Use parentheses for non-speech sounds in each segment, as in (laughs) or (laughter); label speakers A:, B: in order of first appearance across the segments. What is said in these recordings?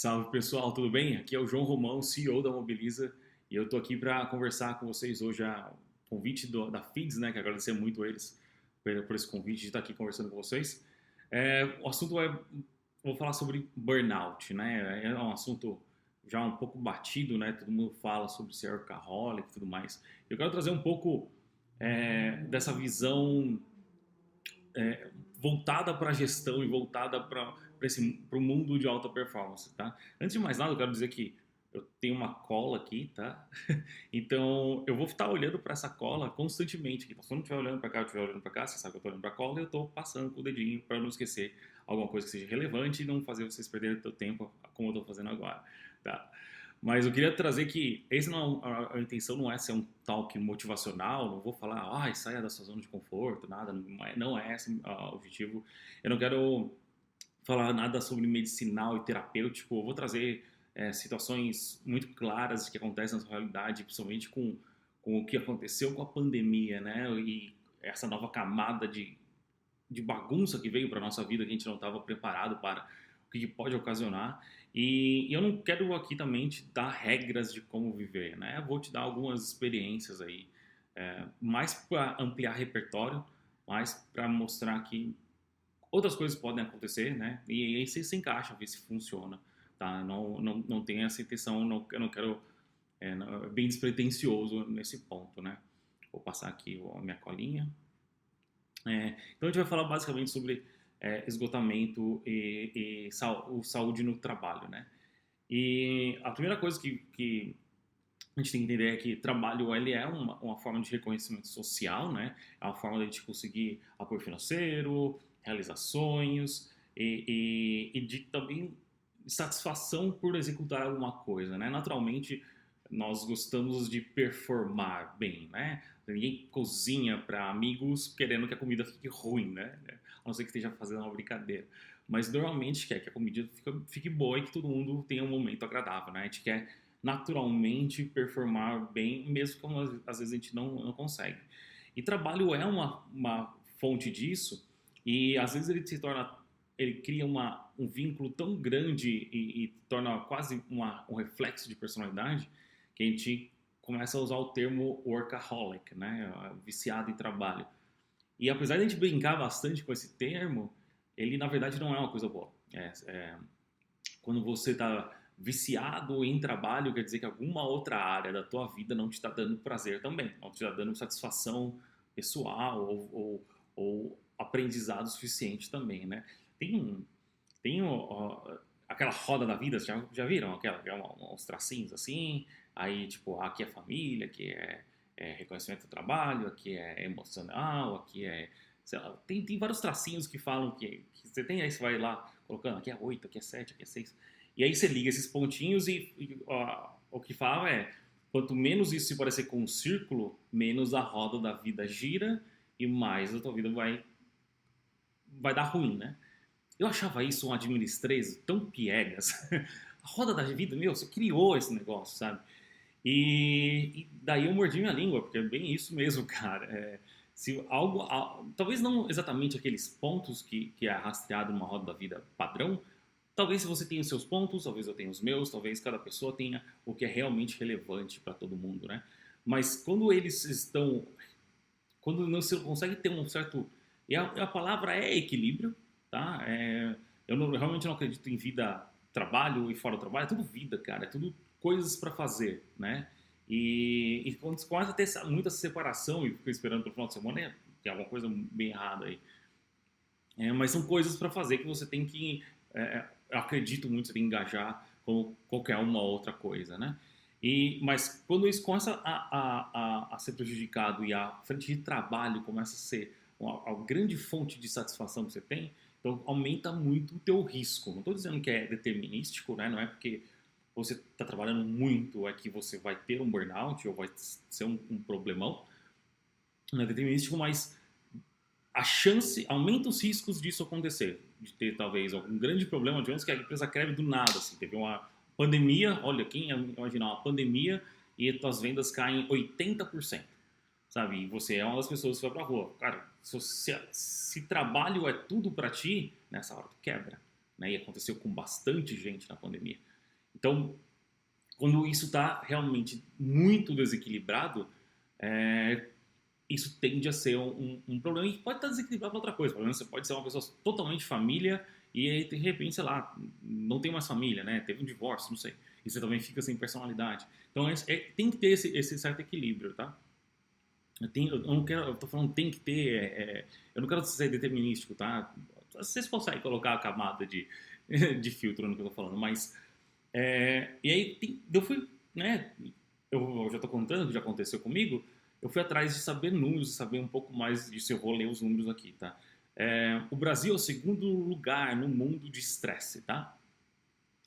A: Salve pessoal, tudo bem? Aqui é o João Romão, CEO da Mobiliza, e eu estou aqui para conversar com vocês hoje a convite do, da FIDS, né? Que agradecer muito eles por, por esse convite de estar aqui conversando com vocês. É, o assunto é, vou falar sobre burnout, né? É um assunto já um pouco batido, né? Todo mundo fala sobre ser workaholic e tudo mais. Eu quero trazer um pouco é, dessa visão é, voltada para a gestão e voltada para o mundo de alta performance, tá? Antes de mais nada, eu quero dizer que eu tenho uma cola aqui, tá? (laughs) Então eu vou estar olhando para essa cola constantemente. Então, se eu não estiver olhando para cá, eu estiver olhando para cá, você sabe que eu estou olhando para a cola e eu estou passando com o dedinho para não esquecer alguma coisa que seja relevante e não fazer vocês perderem seu tempo como eu estou fazendo agora, tá? Mas eu queria trazer que esse não, a, a, intenção não é ser um talk motivacional, não vou falar, ah, saia da sua zona de conforto, nada, não é, não é esse o objetivo. Eu não quero falar nada sobre medicinal e terapêutico, eu vou trazer é, situações muito claras que acontecem na sua realidade, principalmente com, com o que aconteceu com a pandemia, né? E essa nova camada de, de bagunça que veio para nossa vida que a gente não estava preparado para o que pode ocasionar. E, eu não quero aqui também te dar regras de como viver, né? Eu vou te dar algumas experiências aí, é, mais para ampliar repertório, mais para mostrar que outras coisas podem acontecer, né? E aí você se encaixa, ver se funciona, tá? Não, não, não tem essa intenção, não, eu não quero... É, é bem despretensioso nesse ponto, né? Vou passar aqui a minha colinha. É, então a gente vai falar basicamente sobre é, esgotamento e, e sal, saúde no trabalho, né? E a primeira coisa que, que, a gente tem que entender é que trabalho ele é uma, uma forma de reconhecimento social, né? É uma forma de a gente conseguir apoio financeiro, realizar sonhos e, e, e de também satisfação por executar alguma coisa, né? Naturalmente, nós gostamos de performar bem, né? Ninguém cozinha para amigos querendo que a comida fique ruim, né? A não ser que esteja fazendo uma brincadeira. Mas normalmente quer que a comida fique, fique boa e que todo mundo tenha um momento agradável, né? A gente quer naturalmente performar bem, mesmo que às vezes a gente não, não consegue. E trabalho é uma, uma fonte disso e às vezes ele se torna ele cria uma, um vínculo tão grande e, e torna quase uma, um reflexo de personalidade que a gente começa a usar o termo workaholic, né? Viciado em trabalho. E apesar de a gente brincar bastante com esse termo, ele na verdade não é uma coisa boa. É, é, quando você está viciado em trabalho, quer dizer que alguma outra área da tua vida não te está dando prazer também, não te está dando satisfação pessoal ou, ou, ou, aprendizado suficiente também, né? Tem um, tem aquela roda da vida, já, já viram? Aquela, é uns tracinhos assim, aí tipo, aqui é família, aqui é, é reconhecimento do trabalho, aqui é emocional, aqui é, lá, tem, tem vários tracinhos que falam que, que você tem, aí você vai lá colocando, aqui é 8, aqui é 7, aqui é 6, e aí você liga esses pontinhos e, e o que fala é, quanto menos isso se parecer com um círculo, menos a roda da vida gira e mais a tua vida vai, vai dar ruim, né? Eu achava isso um administrezo tão piegas. (laughs) A roda da vida, meu, você criou esse negócio, sabe? E, e daí eu mordi minha língua, porque é bem isso mesmo, (laughs) cara. É, se algo, talvez não exatamente aqueles pontos que, que é rastreado numa roda da vida padrão, talvez você tenha os seus pontos, talvez eu tenha os meus, talvez cada pessoa tenha o que é realmente relevante para todo mundo, né? Mas quando eles estão, quando não se consegue ter um certo, e a, a palavra é equilíbrio, tá? É, eu, não, realmente não acredito em vida, trabalho e fora do trabalho, é tudo vida, cara, é tudo coisas para fazer, né? E, e quando começa a ter muita separação e fica esperando para o final de semana, é, tem alguma coisa bem errada aí. É, mas são coisas para fazer que você tem que, é, eu acredito muito, que engajar como qualquer uma outra coisa, né? E, mas quando isso começa a, a, a, a ser prejudicado e a frente de trabalho começa a ser uma grande fonte de satisfação que você tem, então aumenta muito o teu risco. Não estou dizendo que é determinístico, né? Não é porque você está trabalhando muito é que você vai ter um burnout ou vai ser um, um problemão. Não é determinístico, mas a chance aumenta os riscos disso acontecer, de ter talvez algum grande problema, digamos que a empresa quebre do nada, assim, teve uma pandemia, olha, quem ia imaginar uma pandemia e as vendas caem 80% sabe? E você é uma das pessoas que vai pra rua. Cara, se, se, trabalho é tudo para ti, nessa hora tu quebra, né? E aconteceu com bastante gente na pandemia. Então, quando isso está realmente muito desequilibrado, é, isso tende a ser um, um, problema e pode estar tá desequilibrado para outra coisa. Por exemplo, você pode ser uma pessoa totalmente família e aí, de repente, sei lá, não tem mais família, né? Teve um divórcio, não sei. E você também fica sem personalidade. Então, é, é, tem que ter esse, esse certo equilíbrio, tá? Eu, tenho, eu não quero, eu tô falando tem que ter, é, é, eu não quero ser determinístico, tá? Vocês conseguem colocar a camada de, (laughs) de filtro no que eu tô falando, mas é, e aí tem, eu fui, né? Eu, eu já tô contando o que já aconteceu comigo. Eu fui atrás de saber números, saber um pouco mais disso. Eu vou ler os números aqui, tá? É, o Brasil é o segundo lugar no mundo de estresse, tá?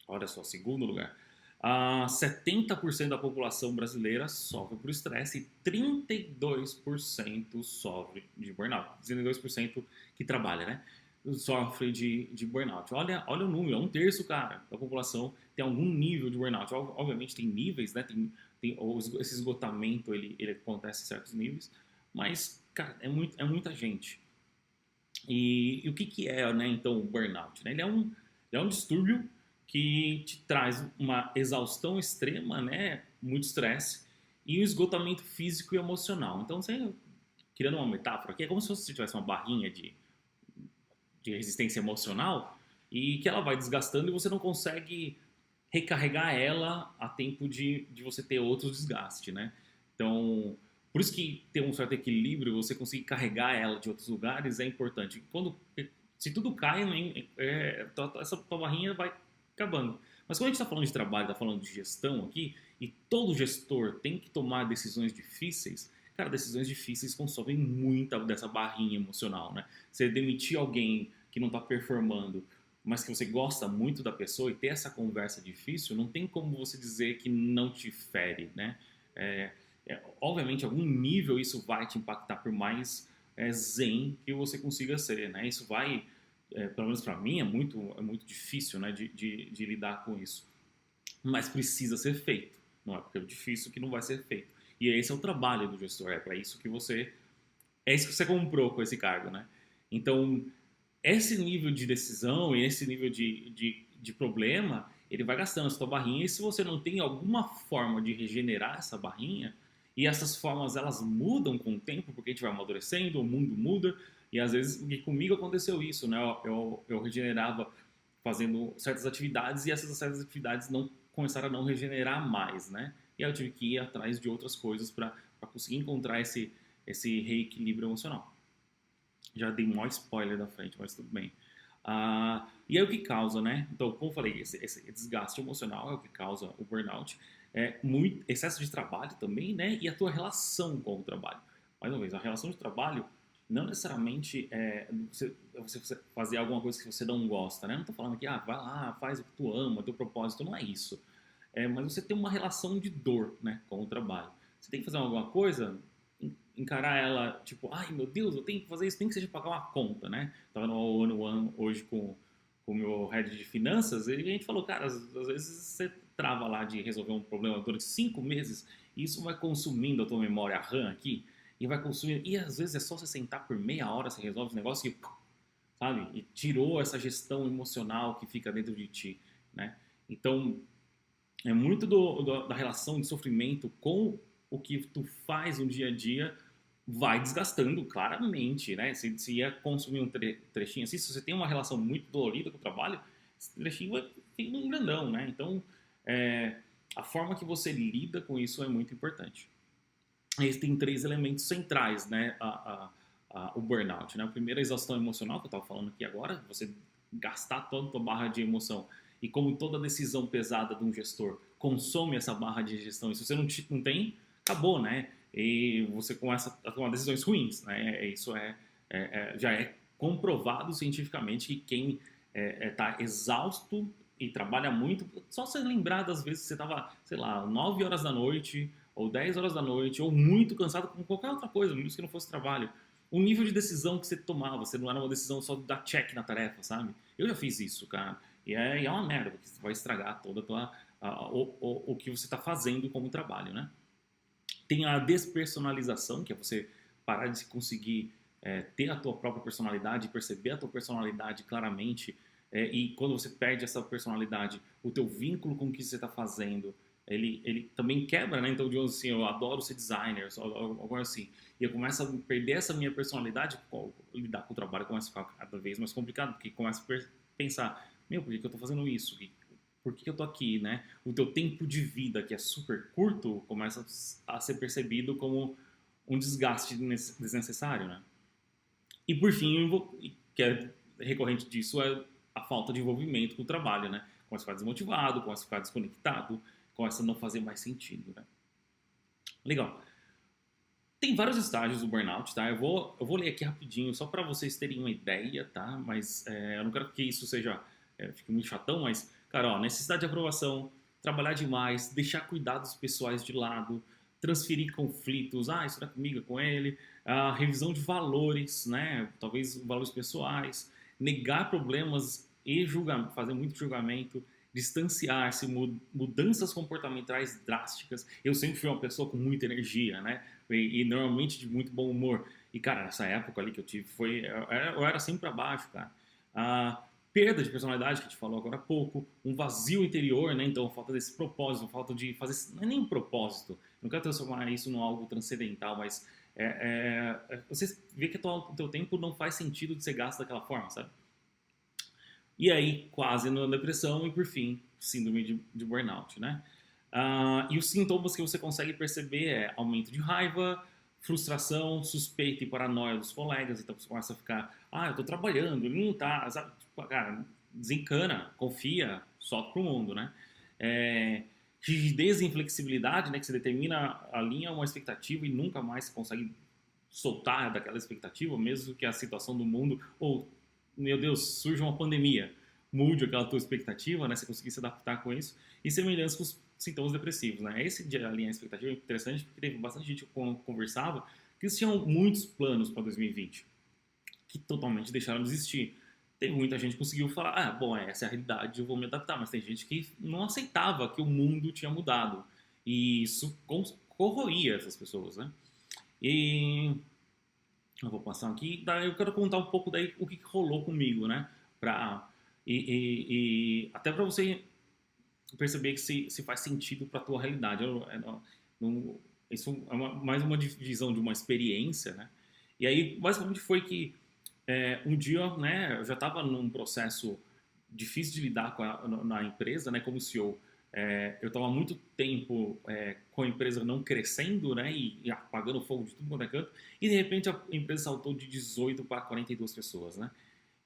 A: Olha só, segundo lugar. Uh, 70% da população brasileira sofre por estresse e 32% sofre de burnout. 32% que trabalha, né? Sofre de, de burnout. Olha, olha o número, é um terço, cara, da população tem algum nível de burnout. Obviamente tem níveis, né? Tem, tem, esse esgotamento, ele, ele acontece em certos níveis, mas, cara, é, muito, é muita gente. E, e o que, que é, né, então, o burnout? Né? Ele é um, é um distúrbio que te traz uma exaustão extrema, né, muito estresse e o esgotamento físico e emocional. Então, você, criando uma metáfora aqui, é como se você tivesse uma barrinha de, de resistência emocional e que ela vai desgastando e você não consegue recarregar ela a tempo de, de você ter outro desgaste, né? Então, por isso que ter um certo equilíbrio, você conseguir carregar ela de outros lugares é importante. Quando se tudo cai, né, é, essa tua barrinha vai acabando. Mas quando a gente está falando de trabalho, está falando de gestão aqui, e todo gestor tem que tomar decisões difíceis, cara, decisões difíceis consomem muita dessa barrinha emocional, né? Você demitir alguém que não está performando, mas que você gosta muito da pessoa e ter essa conversa difícil, não tem como você dizer que não te fere, né? É, é, obviamente, algum nível isso vai te impactar por mais é, zen que você consiga ser, né? Isso vai é, pelo menos para mim, é muito, é muito difícil né, de, de, de, lidar com isso. Mas precisa ser feito. Não é porque é difícil que não vai ser feito. E esse é o trabalho do gestor. É para isso que você. É isso que você comprou com esse cargo, né? Então, esse nível de decisão e esse nível de, de, de problema, ele vai gastando a sua barrinha. E se você não tem alguma forma de regenerar essa barrinha, e essas formas elas mudam com o tempo, porque a gente vai amadurecendo, o mundo muda, e às vezes, e comigo aconteceu isso, né? Eu, eu, eu, regenerava fazendo certas atividades e essas certas atividades não começaram a não regenerar mais, né? E aí eu tive que ir atrás de outras coisas para conseguir encontrar esse, esse reequilíbrio emocional. Já dei um spoiler da frente, mas tudo bem. Ah, e aí o que causa, né? Então, como eu falei, esse, esse, desgaste emocional é o que causa o burnout. É muito excesso de trabalho também, né? E a tua relação com o trabalho. Mais uma vez, a relação de trabalho não necessariamente é, você, fazer alguma coisa que você não gosta, né? Não estou falando que, ah, vai lá, faz o que tu ama, teu propósito, não é isso. É, mas você tem uma relação de dor, né, com o trabalho. Você tem que fazer alguma coisa, encarar ela, tipo, ai meu Deus, eu tenho que fazer isso, tem que seja pagar uma conta, né? Tava no One One hoje com, com o meu head de finanças e a gente falou, cara, às, às vezes você trava lá de resolver um problema durante cinco meses e isso vai consumindo a tua memória RAM aqui e vai consumir. E às vezes é só você sentar por meia hora, você resolve o negócio e, sabe? E tirou essa gestão emocional que fica dentro de ti, né? Então, é muito do, do, da relação de sofrimento com o que tu faz no dia a dia vai desgastando claramente, né? Se, se ia consumir um tre, trechinho assim, se você tem uma relação muito dolorida com o trabalho, esse trechinho vai ficar um grandão, né? Então, é, a forma que você lida com isso é muito importante tem três elementos centrais, né, a, a, a, o burnout. Né? O primeiro é a exaustão emocional, que eu estava falando aqui agora, você gastar toda a tua barra de emoção. E como toda decisão pesada de um gestor consome essa barra de gestão, e se você não, não tem, acabou, né? E você começa a tomar decisões ruins, né? É, isso é, é, é já é comprovado cientificamente que quem está é, é tá exausto e trabalha muito, só você lembrar das vezes que você estava, sei lá, 9 horas da noite, ou 10 horas da noite, ou muito cansado com qualquer outra coisa, mesmo que não fosse trabalho. O nível de decisão que você tomava, você não era uma decisão só de dar check na tarefa, sabe? Eu já fiz isso, cara. E é, é uma merda, porque vai estragar toda a tua, a, o, o, o que você está fazendo como trabalho, né? Tem a despersonalização, que é você parar de conseguir é, ter a tua própria personalidade, perceber a tua personalidade claramente É, e quando você perde essa personalidade, o teu vínculo com o que você está fazendo, ele, ele também quebra, né? Então, digamos assim, eu adoro ser designer, algo assim. E eu começo a perder essa minha personalidade, lidar com o trabalho começa a ficar cada vez mais complicado, porque começa a pensar, meu, por que, que eu estou fazendo isso? Por que, que eu estou aqui, né? O teu tempo de vida, que é super curto, começa a ser percebido como um desgaste desnecessário, né? E por fim, que é recorrente disso, é a falta de envolvimento com o trabalho, né? Começa a ficar desmotivado, começa a ficar desconectado, começa a não fazer mais sentido, né? Legal. Tem vários estágios do burnout, tá? Eu vou, eu vou ler aqui rapidinho, só para vocês terem uma ideia, tá? Mas é, eu não quero que isso seja, é, fique muito chatão, mas, cara, ó, necessidade de aprovação, trabalhar demais, deixar cuidados pessoais de lado, transferir conflitos, ah, isso é comigo, é com ele, a revisão de valores, né? Talvez valores pessoais, negar problemas e julgar, fazer muito julgamento, distanciar-se, mudanças comportamentais drásticas. Eu sempre fui uma pessoa com muita energia, né? E, e, normalmente de muito bom humor. E, cara, nessa época ali que eu tive, foi, eu, eu era sempre para baixo, cara. A perda de personalidade, que a gente falou agora há pouco, um vazio interior, né? Então, falta desse propósito, falta de fazer. Não é nem um propósito, não quero transformar isso em algo transcendental, mas é, é, é você vê que o teu tempo não faz sentido de ser gasto daquela forma, sabe? E aí, quase na depressão e, por fim, síndrome de, de burnout, né? Uh, e os sintomas que você consegue perceber é aumento de raiva, frustração, suspeita e paranoia dos colegas. Então você começa a ficar, ah, eu tô trabalhando, ele não tá, sabe? Tipo, cara, desencana, confia, solta pro mundo, né? É, rigidez e inflexibilidade, né? Que você determina a linha, uma expectativa e nunca mais consegue soltar daquela expectativa, mesmo que a situação do mundo, ou meu Deus, surge uma pandemia, mude aquela tua expectativa, né? Você conseguir se adaptar com isso. E semelhança com os sintomas depressivos, né? Esse de alinhar a expectativa é interessante porque teve bastante gente que conversava que eles tinham muitos planos para 2020 que totalmente deixaram de existir. Teve muita gente que conseguiu falar, ah, bom, essa é a realidade, eu vou me adaptar. Mas tem gente que não aceitava que o mundo tinha mudado. E isso corroía essas pessoas, né? E eu vou passar aqui. Daí eu quero contar um pouco daí o que, rolou comigo, né? Pra, e, e, e até para você perceber que se, se faz sentido para a tua realidade. Eu, eu, eu, isso é uma, mais uma divisão de uma experiência, né? E aí, basicamente, foi que é, um dia, né, eu já estava num processo difícil de lidar com a, na empresa, né, como CEO. É, eu estava muito tempo é, com a empresa não crescendo, né, e, e, apagando fogo de tudo quanto é canto, e de repente a empresa saltou de 18 para 42 pessoas, né?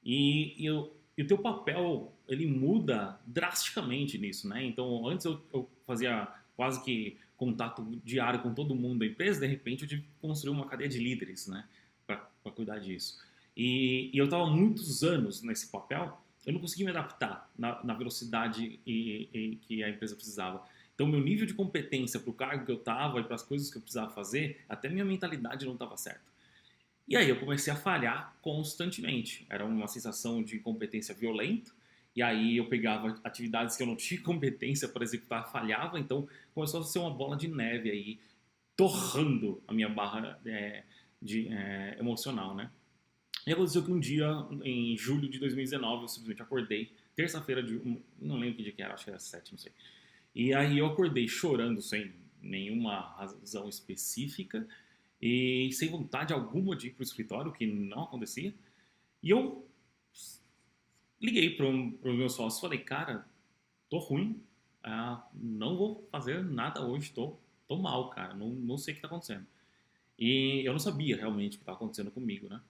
A: E, e, eu, e o teu papel ele muda drasticamente nisso, né? Então antes eu, eu fazia quase que contato diário com todo mundo da empresa, de repente eu tive que construir uma cadeia de líderes, né, para cuidar disso. E, e eu estava muitos anos nesse papel eu não conseguia me adaptar na, na velocidade e, e, que a empresa precisava. Então, meu nível de competência para o cargo que eu estava e para as coisas que eu precisava fazer, até minha mentalidade não estava certa. E aí eu comecei a falhar constantemente. Era uma sensação de incompetência violenta. E aí eu pegava atividades que eu não (laughs) tinha competência para executar, falhava. Então começou a ser uma bola de neve aí, torrando a minha barra é, de, é, emocional, né? E aconteceu que um dia, em julho de 2019, eu simplesmente acordei, terça-feira de. Não lembro que dia que era, acho que era 7, não sei. E aí eu acordei chorando sem nenhuma razão específica e sem vontade alguma de ir para o escritório, que não acontecia. E eu liguei para os meus e falei, cara, tô ruim, ah, não vou fazer nada hoje, tô, tô mal, cara, não, não sei o que está acontecendo. E eu não sabia realmente o que estava acontecendo comigo, né?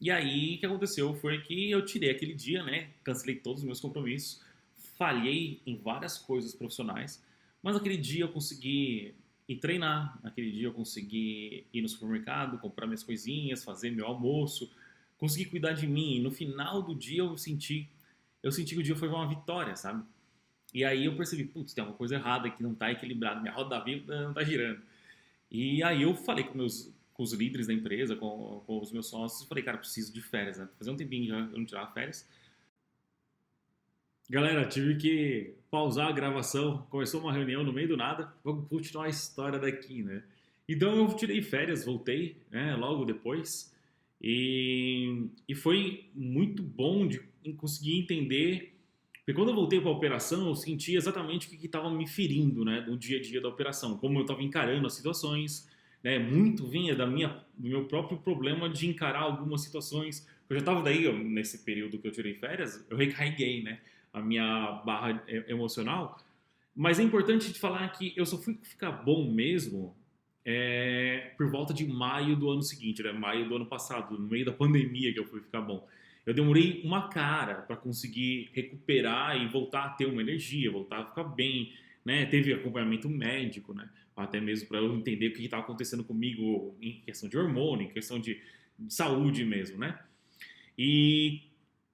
A: E aí, o que aconteceu foi que eu tirei aquele dia, né? Cancelei todos os meus compromissos, falhei em várias coisas profissionais, mas aquele dia eu consegui ir treinar, naquele dia eu consegui ir no supermercado, comprar minhas coisinhas, fazer meu almoço, consegui cuidar de mim. E no final do dia eu senti, eu senti que o dia foi uma vitória, sabe? E aí eu percebi, putz, tem alguma coisa errada que não está equilibrado, minha roda da vida não está girando. E aí eu falei com meus com os líderes da empresa, com, com os meus sócios, falei, cara, preciso de férias, né? Fazer um tempinho já eu não tirava férias. Galera, tive que pausar a gravação, começou uma reunião no meio do nada, vamos continuar a história daqui, né? Então eu tirei férias, voltei, né, logo depois, E, e foi muito bom de conseguir entender porque quando eu voltei para a operação, eu senti exatamente o que estava me ferindo, né, no dia a dia da operação, como eu estava encarando as situações, né, muito vinha da minha, do meu próprio problema de encarar algumas situações. Eu já estava daí nesse período que eu tirei férias, eu recarreguei, né, a minha barra emocional. Mas é importante te falar que eu só fui ficar bom mesmo é, por volta de maio do ano seguinte, né, maio do ano passado, no meio da pandemia que eu fui ficar bom eu demorei uma cara para conseguir recuperar e voltar a ter uma energia, voltar a ficar bem, né? Teve acompanhamento médico, né? Até mesmo para eu entender o que estava acontecendo comigo em questão de hormônio, em questão de, de saúde mesmo, né? E,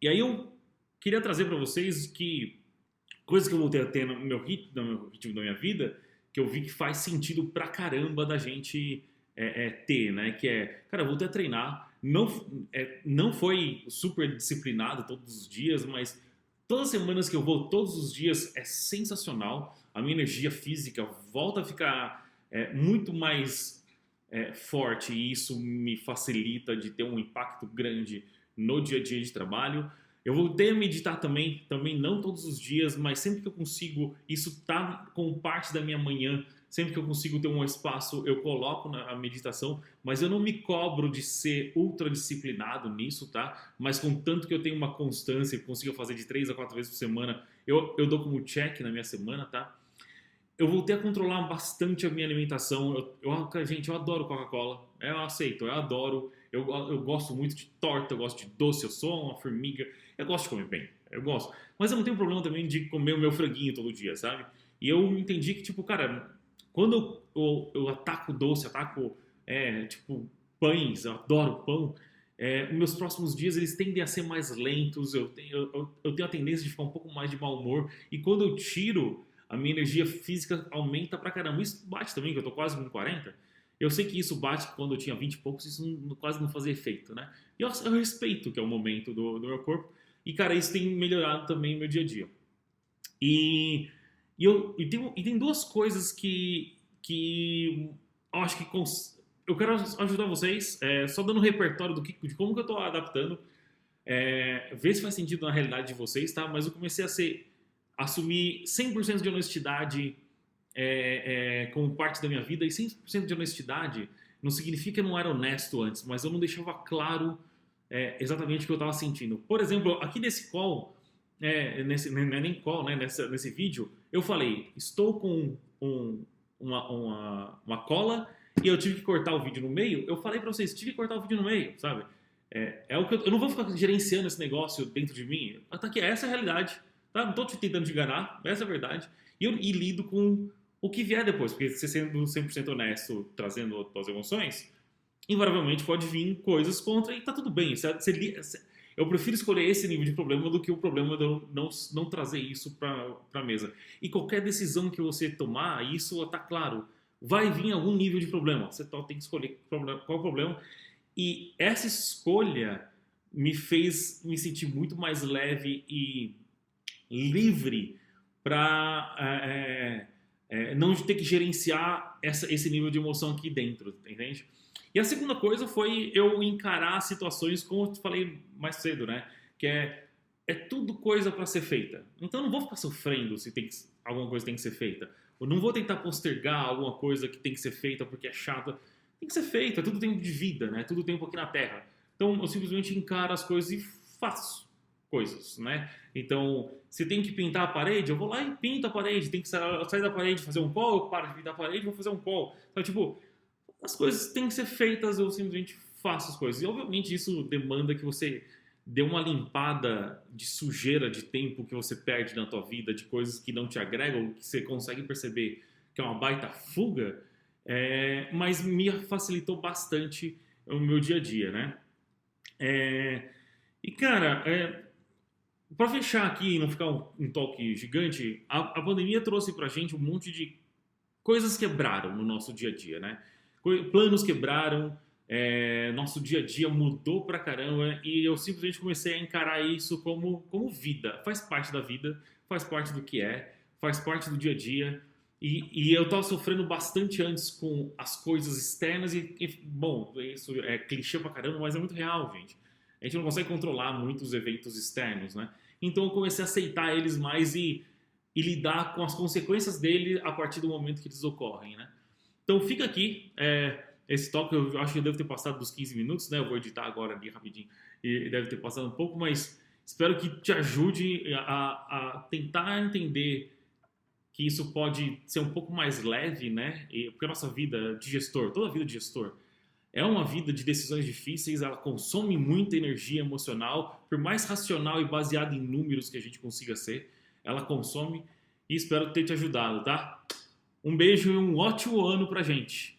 A: e aí eu queria trazer para vocês que coisas que eu voltei a ter no meu ritmo, no meu ritmo da minha vida, que eu vi que faz sentido pra caramba da gente é, é, ter, né? Que é, cara, eu voltei a treinar, não, é, não foi super disciplinado todos os dias, mas todas as semanas que eu vou, todos os dias, é sensacional. A minha energia física volta a ficar é, muito mais é, forte e isso me facilita de ter um impacto grande no dia a dia de trabalho. Eu voltei a meditar também, também não todos os dias, mas sempre que eu consigo, isso está como parte da minha manhã Sempre que eu consigo ter um espaço, eu coloco na meditação, mas eu não me cobro de ser ultra disciplinado nisso, tá? Mas contanto que eu tenho uma constância e consigo fazer de três a quatro vezes por semana, eu, eu dou como check na minha semana, tá? Eu voltei a controlar bastante a minha alimentação. Eu, eu gente, eu adoro Coca-Cola. Eu aceito, eu adoro. Eu, eu gosto muito de torta, eu gosto de doce, eu sou uma formiga. Eu gosto de comer bem, eu gosto. Mas eu não tenho problema também de comer o meu franguinho todo dia, sabe? E eu entendi que, tipo, cara, quando eu, eu, ataco doce, ataco, é, tipo, pães, eu adoro pão, é, meus próximos dias eles tendem a ser mais lentos, eu tenho, eu, eu tenho a tendência de ficar um pouco mais de mau humor, e quando eu tiro, a minha energia física aumenta pra caramba. Isso bate também, que eu tô quase com 40. Eu sei que isso bate quando eu tinha 20 e poucos, isso não, quase não fazia efeito, né? E eu, eu, respeito que é o momento do, do meu corpo, e cara, isso tem melhorado também meu dia a dia. E e, eu, e, tem, e tem duas coisas que, que eu acho que cons... eu quero ajudar vocês, é, só dando um repertório do que, de como que eu estou adaptando, é, ver se faz sentido na realidade de vocês, tá? Mas eu comecei a ser, assumir 100% de honestidade é, é, como parte da minha vida, e 100% de honestidade não significa que eu não era honesto antes, mas eu não deixava claro é, exatamente o que eu estava sentindo. Por exemplo, aqui nesse call, é, nesse, não é nem call, né, nesse vídeo, eu falei, estou com um, uma, uma, uma, cola e eu tive que cortar o vídeo no meio. Eu falei para vocês, tive que cortar o vídeo no meio, sabe? É, é o que eu, eu, não vou ficar gerenciando esse negócio dentro de mim. Tá aqui, essa é a realidade. Tá? Não estou te tentando te enganar, essa é a verdade. E eu e lido com o que vier depois, porque você sendo 100% honesto, trazendo as emoções, invariavelmente pode vir coisas contra e tá tudo bem. Você, você, eu prefiro escolher esse nível de problema do que o problema de eu não, não trazer isso para a mesa. E qualquer decisão que você tomar, isso está claro, vai vir algum nível de problema. Você tem que escolher qual o problema. E essa escolha me fez me sentir muito mais leve e livre para é, é, é, não ter que gerenciar essa, esse nível de emoção aqui dentro, entende? E a segunda coisa foi eu encarar situações, como eu falei mais cedo, né? Que é, é tudo coisa para ser feita. Então eu não vou ficar sofrendo se tem que, alguma coisa tem que ser feita. Eu não vou tentar postergar alguma coisa que tem que ser feita porque é chata. Tem que ser feita, é tudo tempo de vida, né? Tudo tempo aqui na Terra. Então eu simplesmente encaro as coisas e faço coisas, né? Então, se tem que pintar a parede, eu vou lá e pinto a parede. Tem que sair da parede, fazer um call, eu paro de pintar a parede, vou fazer um call. Então, tipo, as coisas têm que ser feitas, eu simplesmente faço as coisas. E obviamente isso demanda que você dê uma limpada de sujeira de tempo que você perde na tua vida, de coisas que não te agregam, que você consegue perceber que é uma baita fuga, é, mas me facilitou bastante o meu dia a dia, né? É, e cara, é, para fechar aqui e não ficar um, toque gigante, a, a pandemia trouxe pra gente um monte de coisas quebraram no nosso dia a dia, né? planos quebraram, é, nosso dia a dia mudou pra caramba e eu simplesmente comecei a encarar isso como, como vida. Faz parte da vida, faz parte do que é, faz parte do dia a dia. E, e eu tava sofrendo bastante antes com as coisas externas e, e, bom, isso é clichê pra caramba, mas é muito real, gente. A gente não consegue controlar muito os eventos externos, né? Então eu comecei a aceitar eles mais e, e lidar com as consequências dele a partir do momento que eles ocorrem, né? Então fica aqui, é, esse toque eu acho que eu devo ter passado dos 15 minutos, né? Eu vou editar agora ali rapidinho e deve ter passado um pouco, mas espero que te ajude a, a tentar entender que isso pode ser um pouco mais leve, né? E, porque a nossa vida de gestor, toda a vida de gestor, é uma vida de decisões difíceis, ela consome muita energia emocional, por mais racional e baseada em números que a gente consiga ser, ela consome e espero ter te ajudado, tá? Um beijo e um ótimo ano pra gente!